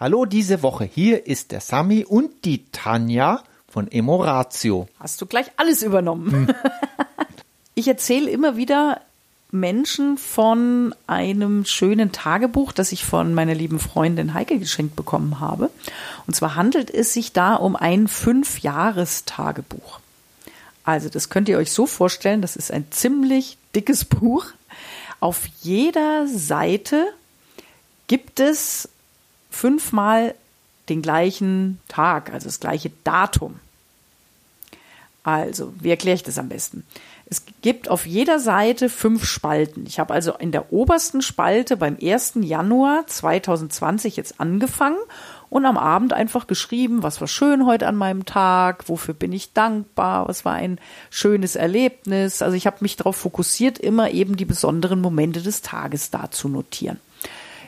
Hallo diese Woche. Hier ist der Sami und die Tanja von Emoratio. Hast du gleich alles übernommen. Hm. Ich erzähle immer wieder Menschen von einem schönen Tagebuch, das ich von meiner lieben Freundin Heike geschenkt bekommen habe. Und zwar handelt es sich da um ein Fünfjahrestagebuch. Also das könnt ihr euch so vorstellen, das ist ein ziemlich dickes Buch. Auf jeder Seite gibt es fünfmal den gleichen Tag, also das gleiche Datum. Also, wie erkläre ich das am besten? Es gibt auf jeder Seite fünf Spalten. Ich habe also in der obersten Spalte beim 1. Januar 2020 jetzt angefangen und am Abend einfach geschrieben, was war schön heute an meinem Tag, wofür bin ich dankbar, was war ein schönes Erlebnis. Also ich habe mich darauf fokussiert, immer eben die besonderen Momente des Tages da zu notieren.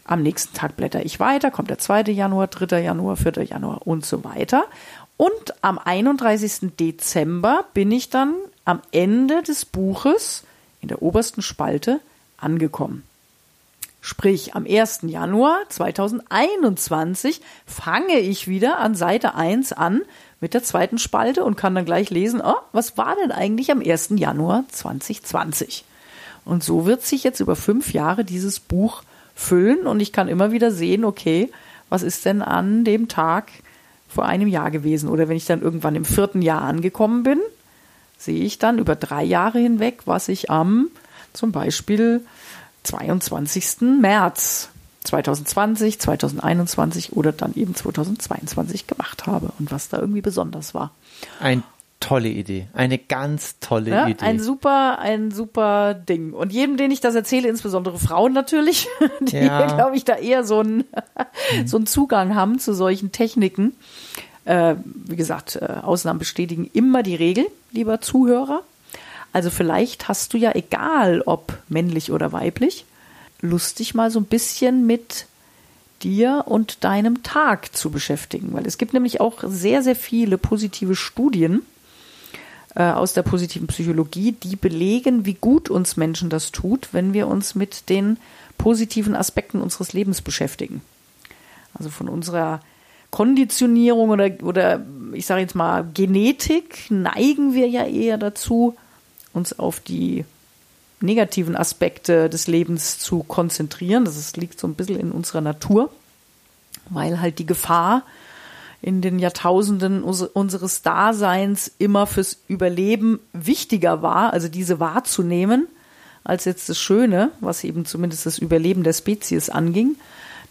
Am nächsten Tag blätter ich weiter, kommt der 2. Januar, 3. Januar, 4. Januar und so weiter. Und am 31. Dezember bin ich dann am Ende des Buches in der obersten Spalte angekommen. Sprich, am 1. Januar 2021 fange ich wieder an Seite 1 an mit der zweiten Spalte und kann dann gleich lesen, oh, was war denn eigentlich am 1. Januar 2020? Und so wird sich jetzt über fünf Jahre dieses Buch füllen und ich kann immer wieder sehen, okay, was ist denn an dem Tag vor einem Jahr gewesen? Oder wenn ich dann irgendwann im vierten Jahr angekommen bin, sehe ich dann über drei Jahre hinweg, was ich am zum Beispiel 22. März 2020, 2021 oder dann eben 2022 gemacht habe und was da irgendwie besonders war. Ein tolle Idee, eine ganz tolle ja, Idee. Ein super, ein super Ding. Und jedem, den ich das erzähle, insbesondere Frauen natürlich, die, ja. glaube ich, da eher so einen, so einen Zugang haben zu solchen Techniken, äh, wie gesagt, äh, Ausnahmen bestätigen immer die Regel, lieber Zuhörer. Also vielleicht hast du ja, egal ob männlich oder weiblich, lustig mal so ein bisschen mit dir und deinem Tag zu beschäftigen. Weil es gibt nämlich auch sehr, sehr viele positive Studien aus der positiven Psychologie, die belegen, wie gut uns Menschen das tut, wenn wir uns mit den positiven Aspekten unseres Lebens beschäftigen. Also von unserer Konditionierung oder, oder ich sage jetzt mal Genetik neigen wir ja eher dazu, uns auf die negativen Aspekte des Lebens zu konzentrieren. Das liegt so ein bisschen in unserer Natur, weil halt die Gefahr in den Jahrtausenden unseres Daseins immer fürs Überleben wichtiger war, also diese wahrzunehmen, als jetzt das Schöne, was eben zumindest das Überleben der Spezies anging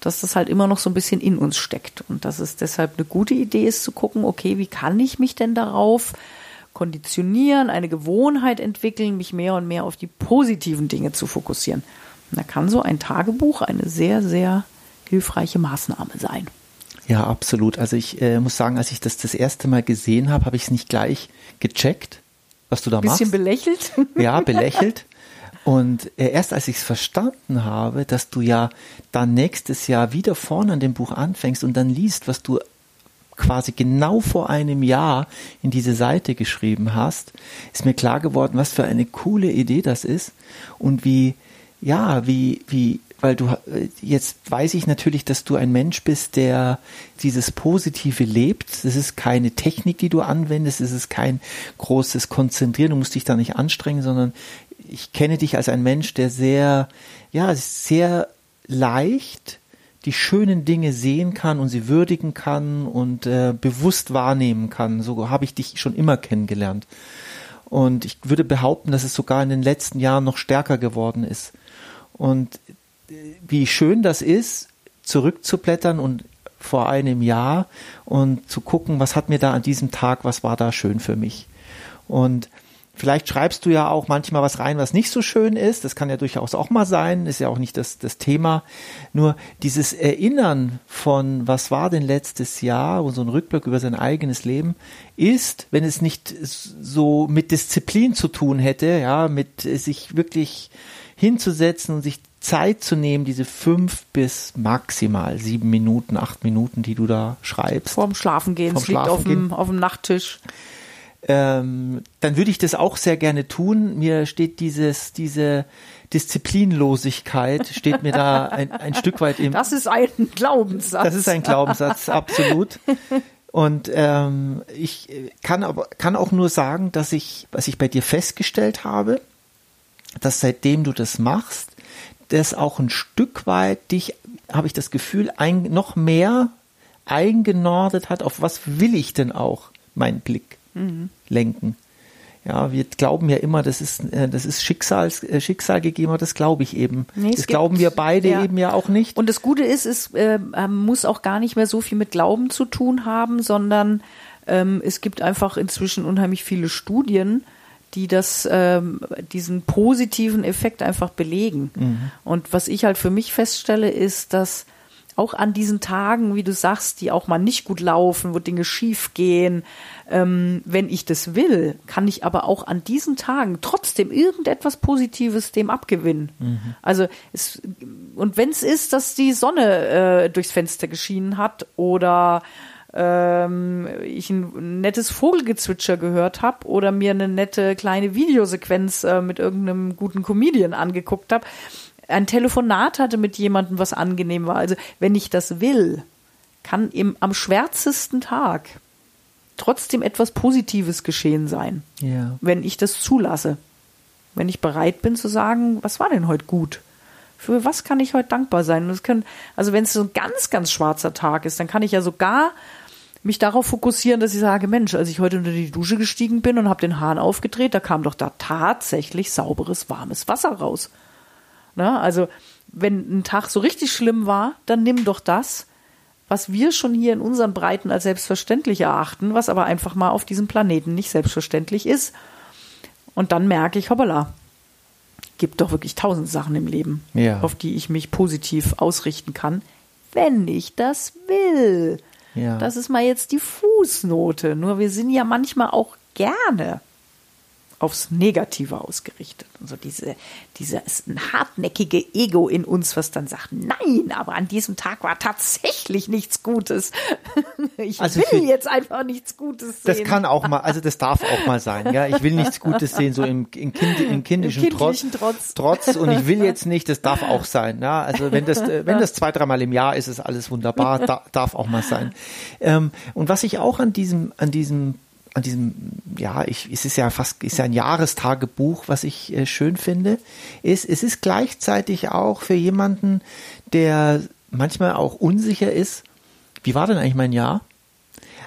dass das halt immer noch so ein bisschen in uns steckt und dass es deshalb eine gute Idee ist zu gucken, okay, wie kann ich mich denn darauf konditionieren, eine Gewohnheit entwickeln, mich mehr und mehr auf die positiven Dinge zu fokussieren. Und da kann so ein Tagebuch eine sehr, sehr hilfreiche Maßnahme sein. Ja, absolut. Also ich äh, muss sagen, als ich das das erste Mal gesehen habe, habe ich es nicht gleich gecheckt, was du da Bisschen machst. Bisschen belächelt? Ja, belächelt. Und äh, erst als ich es verstanden habe, dass du ja dann nächstes Jahr wieder vorne an dem Buch anfängst und dann liest, was du quasi genau vor einem Jahr in diese Seite geschrieben hast, ist mir klar geworden, was für eine coole Idee das ist und wie, ja, wie, wie, weil du, äh, jetzt weiß ich natürlich, dass du ein Mensch bist, der dieses Positive lebt. Das ist keine Technik, die du anwendest, es ist kein großes Konzentrieren, du musst dich da nicht anstrengen, sondern ich kenne dich als ein Mensch, der sehr, ja, sehr leicht die schönen Dinge sehen kann und sie würdigen kann und äh, bewusst wahrnehmen kann. So habe ich dich schon immer kennengelernt. Und ich würde behaupten, dass es sogar in den letzten Jahren noch stärker geworden ist. Und wie schön das ist, zurückzublättern und vor einem Jahr und zu gucken, was hat mir da an diesem Tag, was war da schön für mich. Und Vielleicht schreibst du ja auch manchmal was rein, was nicht so schön ist. Das kann ja durchaus auch mal sein. Ist ja auch nicht das, das Thema. Nur dieses Erinnern von, was war denn letztes Jahr und so ein Rückblick über sein eigenes Leben ist, wenn es nicht so mit Disziplin zu tun hätte, ja, mit sich wirklich hinzusetzen und sich Zeit zu nehmen, diese fünf bis maximal sieben Minuten, acht Minuten, die du da schreibst. Vorm Schlafengehen, es liegt auf dem, auf dem Nachttisch ähm, dann würde ich das auch sehr gerne tun. Mir steht dieses, diese Disziplinlosigkeit, steht mir da ein, ein Stück weit im. Das ist ein Glaubenssatz. Das ist ein Glaubenssatz, absolut. Und ähm, ich kann aber kann auch nur sagen, dass ich, was ich bei dir festgestellt habe, dass seitdem du das machst, das auch ein Stück weit dich, habe ich das Gefühl, ein, noch mehr eingenordet hat, auf was will ich denn auch meinen Blick mhm. lenken. Ja, wir glauben ja immer, das ist, äh, das ist Schicksals, äh, Schicksal gegeben, aber das glaube ich eben. Nee, das glauben wir beide ja. eben ja auch nicht. Und das Gute ist, es äh, muss auch gar nicht mehr so viel mit Glauben zu tun haben, sondern ähm, es gibt einfach inzwischen unheimlich viele Studien, die das, ähm, diesen positiven Effekt einfach belegen. Mhm. Und was ich halt für mich feststelle, ist, dass auch an diesen Tagen, wie du sagst, die auch mal nicht gut laufen, wo Dinge schief gehen, ähm, wenn ich das will, kann ich aber auch an diesen Tagen trotzdem irgendetwas Positives dem abgewinnen. Mhm. Also es, und wenn es ist, dass die Sonne äh, durchs Fenster geschienen hat oder ähm, ich ein nettes Vogelgezwitscher gehört habe oder mir eine nette kleine Videosequenz äh, mit irgendeinem guten Comedian angeguckt habe, ein Telefonat hatte mit jemandem, was angenehm war. Also wenn ich das will, kann im, am schwärzesten Tag trotzdem etwas Positives geschehen sein, ja. wenn ich das zulasse. Wenn ich bereit bin zu sagen, was war denn heute gut? Für was kann ich heute dankbar sein? Können, also wenn es so ein ganz, ganz schwarzer Tag ist, dann kann ich ja sogar mich darauf fokussieren, dass ich sage, Mensch, als ich heute unter die Dusche gestiegen bin und habe den Hahn aufgedreht, da kam doch da tatsächlich sauberes, warmes Wasser raus. Ne? Also wenn ein Tag so richtig schlimm war, dann nimm doch das, was wir schon hier in unseren Breiten als selbstverständlich erachten, was aber einfach mal auf diesem Planeten nicht selbstverständlich ist. Und dann merke ich, hoppala, gibt doch wirklich tausend Sachen im Leben, ja. auf die ich mich positiv ausrichten kann, wenn ich das will. Ja. Das ist mal jetzt die Fußnote. Nur wir sind ja manchmal auch gerne aufs Negative ausgerichtet. Also diese, dieses hartnäckige Ego in uns, was dann sagt, nein, aber an diesem Tag war tatsächlich nichts Gutes. Ich also will für, jetzt einfach nichts Gutes sehen. Das kann auch mal, also das darf auch mal sein, ja. Ich will nichts Gutes sehen, so im, im, kind, im kindischen, Im Trotz, Trotz. Trotz. Und ich will jetzt nicht, das darf auch sein, ja. Also wenn das, wenn das zwei, dreimal im Jahr ist, ist alles wunderbar, da, darf auch mal sein. Ähm, und was ich auch an diesem, an diesem an diesem, ja, ich, es ist ja fast, ist ja ein Jahrestagebuch, was ich äh, schön finde, ist, es ist gleichzeitig auch für jemanden, der manchmal auch unsicher ist, wie war denn eigentlich mein Jahr?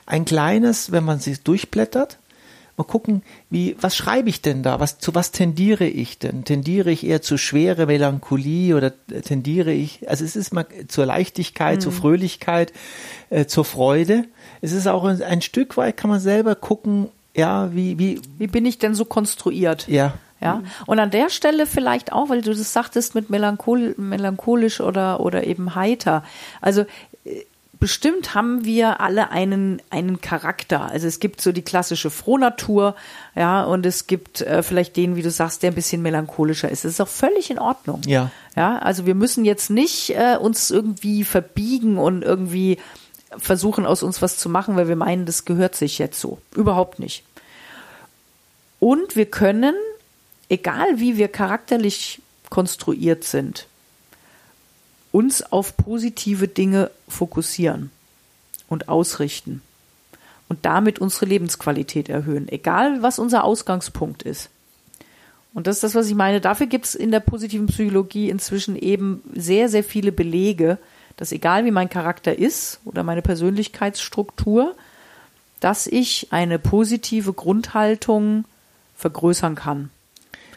Ein kleines, wenn man sich durchblättert, mal gucken, wie, was schreibe ich denn da? Was, zu was tendiere ich denn? Tendiere ich eher zu schwere Melancholie oder tendiere ich, also es ist mal zur Leichtigkeit, mhm. zur Fröhlichkeit, äh, zur Freude. Es ist auch ein, ein Stück weit, kann man selber gucken, ja, wie, wie. Wie bin ich denn so konstruiert? Ja. Ja, und an der Stelle vielleicht auch, weil du das sagtest mit melanchol melancholisch oder, oder eben heiter. Also, äh, bestimmt haben wir alle einen, einen Charakter. Also es gibt so die klassische Frohnatur, ja, und es gibt äh, vielleicht den, wie du sagst, der ein bisschen melancholischer ist. Das ist auch völlig in Ordnung. Ja. Ja, also wir müssen jetzt nicht äh, uns irgendwie verbiegen und irgendwie versuchen, aus uns was zu machen, weil wir meinen, das gehört sich jetzt so. Überhaupt nicht. Und wir können, egal wie wir charakterlich konstruiert sind, uns auf positive Dinge fokussieren und ausrichten und damit unsere Lebensqualität erhöhen, egal was unser Ausgangspunkt ist. Und das ist das, was ich meine. Dafür gibt es in der positiven Psychologie inzwischen eben sehr, sehr viele Belege, dass egal wie mein Charakter ist oder meine Persönlichkeitsstruktur, dass ich eine positive Grundhaltung vergrößern kann.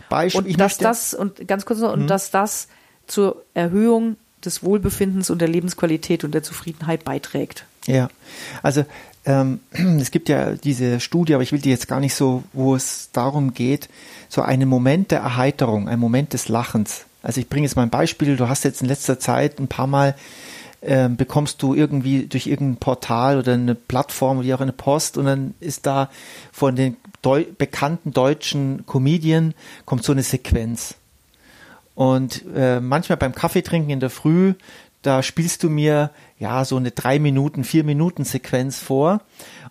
Beispiel, und dass das und ganz kurz noch, und hm. dass das zur Erhöhung des Wohlbefindens und der Lebensqualität und der Zufriedenheit beiträgt. Ja, also ähm, es gibt ja diese Studie, aber ich will die jetzt gar nicht so, wo es darum geht, so einen Moment der Erheiterung, einen Moment des Lachens. Also ich bringe jetzt mal ein Beispiel, du hast jetzt in letzter Zeit ein paar Mal ähm, bekommst du irgendwie durch irgendein Portal oder eine Plattform, wie auch eine Post, und dann ist da von den Deu bekannten deutschen Comedian kommt so eine Sequenz. Und äh, manchmal beim Kaffeetrinken in der Früh, da spielst du mir ja so eine drei Minuten, vier Minuten Sequenz vor.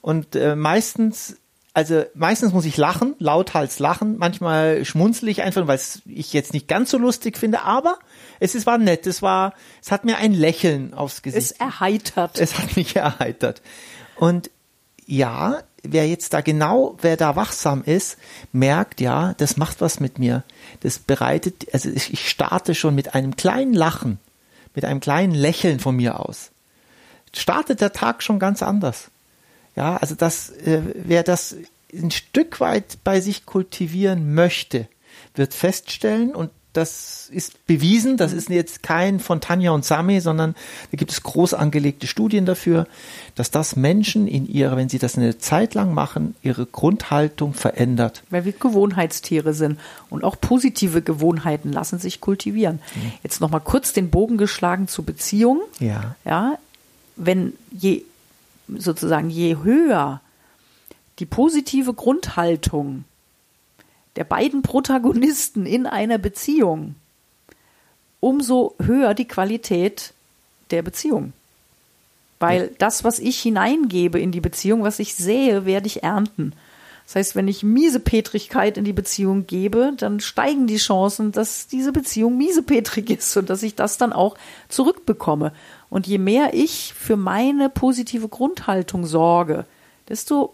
Und äh, meistens also meistens muss ich lachen, lauthals lachen. Manchmal schmunzel ich einfach, weil ich jetzt nicht ganz so lustig finde, aber es ist, war nett. Es war, es hat mir ein Lächeln aufs Gesicht. Es erheitert. Es hat mich erheitert. Und ja, wer jetzt da genau, wer da wachsam ist, merkt, ja, das macht was mit mir. Das bereitet, also ich, starte schon mit einem kleinen Lachen, mit einem kleinen Lächeln von mir aus. Startet der Tag schon ganz anders. Ja, also das, äh, wer das ein Stück weit bei sich kultivieren möchte, wird feststellen, und das ist bewiesen, das ist jetzt kein von Tanja und Sami, sondern da gibt es groß angelegte Studien dafür, dass das Menschen in ihrer, wenn sie das eine Zeit lang machen, ihre Grundhaltung verändert. Weil wir Gewohnheitstiere sind und auch positive Gewohnheiten lassen sich kultivieren. Mhm. Jetzt nochmal kurz den Bogen geschlagen zur Beziehung. Ja. Ja, wenn je sozusagen je höher die positive Grundhaltung der beiden Protagonisten in einer Beziehung, umso höher die Qualität der Beziehung. Weil das, was ich hineingebe in die Beziehung, was ich sehe, werde ich ernten. Das heißt, wenn ich Miesepetrigkeit in die Beziehung gebe, dann steigen die Chancen, dass diese Beziehung miesepetrig ist und dass ich das dann auch zurückbekomme. Und je mehr ich für meine positive Grundhaltung sorge, desto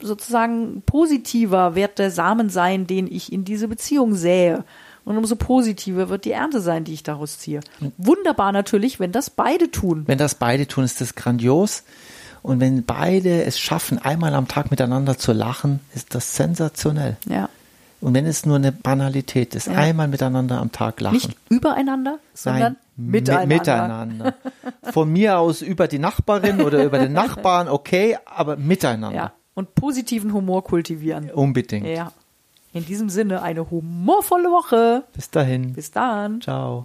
sozusagen positiver wird der Samen sein, den ich in diese Beziehung sähe. Und umso positiver wird die Ernte sein, die ich daraus ziehe. Wunderbar natürlich, wenn das beide tun. Wenn das beide tun, ist das grandios. Und wenn beide es schaffen, einmal am Tag miteinander zu lachen, ist das sensationell. Ja. Und wenn es nur eine Banalität ist, ja. einmal miteinander am Tag lachen. Nicht übereinander, sondern Nein, miteinander. miteinander. Von mir aus über die Nachbarin oder über den Nachbarn, okay, aber miteinander. Ja. Und positiven Humor kultivieren. Unbedingt. Ja. In diesem Sinne eine humorvolle Woche. Bis dahin. Bis dann. Ciao.